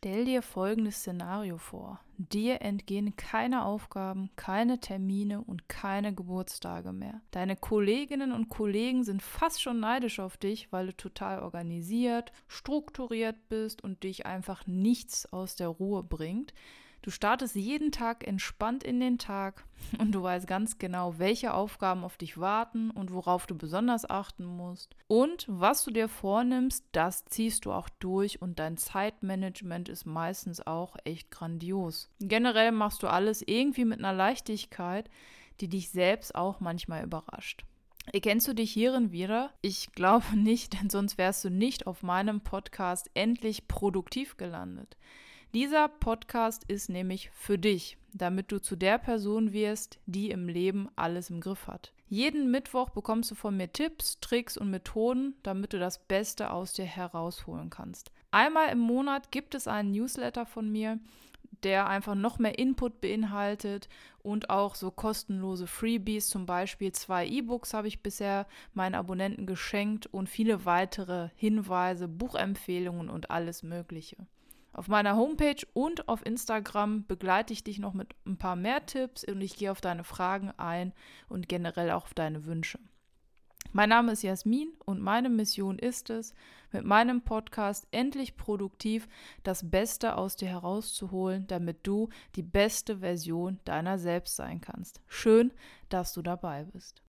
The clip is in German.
Stell dir folgendes Szenario vor. Dir entgehen keine Aufgaben, keine Termine und keine Geburtstage mehr. Deine Kolleginnen und Kollegen sind fast schon neidisch auf dich, weil du total organisiert, strukturiert bist und dich einfach nichts aus der Ruhe bringt. Du startest jeden Tag entspannt in den Tag und du weißt ganz genau, welche Aufgaben auf dich warten und worauf du besonders achten musst. Und was du dir vornimmst, das ziehst du auch durch und dein Zeitmanagement ist meistens auch echt grandios. Generell machst du alles irgendwie mit einer Leichtigkeit, die dich selbst auch manchmal überrascht. Erkennst du dich hierin wieder? Ich glaube nicht, denn sonst wärst du nicht auf meinem Podcast endlich produktiv gelandet. Dieser Podcast ist nämlich für dich, damit du zu der Person wirst, die im Leben alles im Griff hat. Jeden Mittwoch bekommst du von mir Tipps, Tricks und Methoden, damit du das Beste aus dir herausholen kannst. Einmal im Monat gibt es einen Newsletter von mir, der einfach noch mehr Input beinhaltet und auch so kostenlose Freebies, zum Beispiel zwei E-Books habe ich bisher meinen Abonnenten geschenkt und viele weitere Hinweise, Buchempfehlungen und alles Mögliche. Auf meiner Homepage und auf Instagram begleite ich dich noch mit ein paar mehr Tipps und ich gehe auf deine Fragen ein und generell auch auf deine Wünsche. Mein Name ist Jasmin und meine Mission ist es, mit meinem Podcast endlich produktiv das Beste aus dir herauszuholen, damit du die beste Version deiner selbst sein kannst. Schön, dass du dabei bist.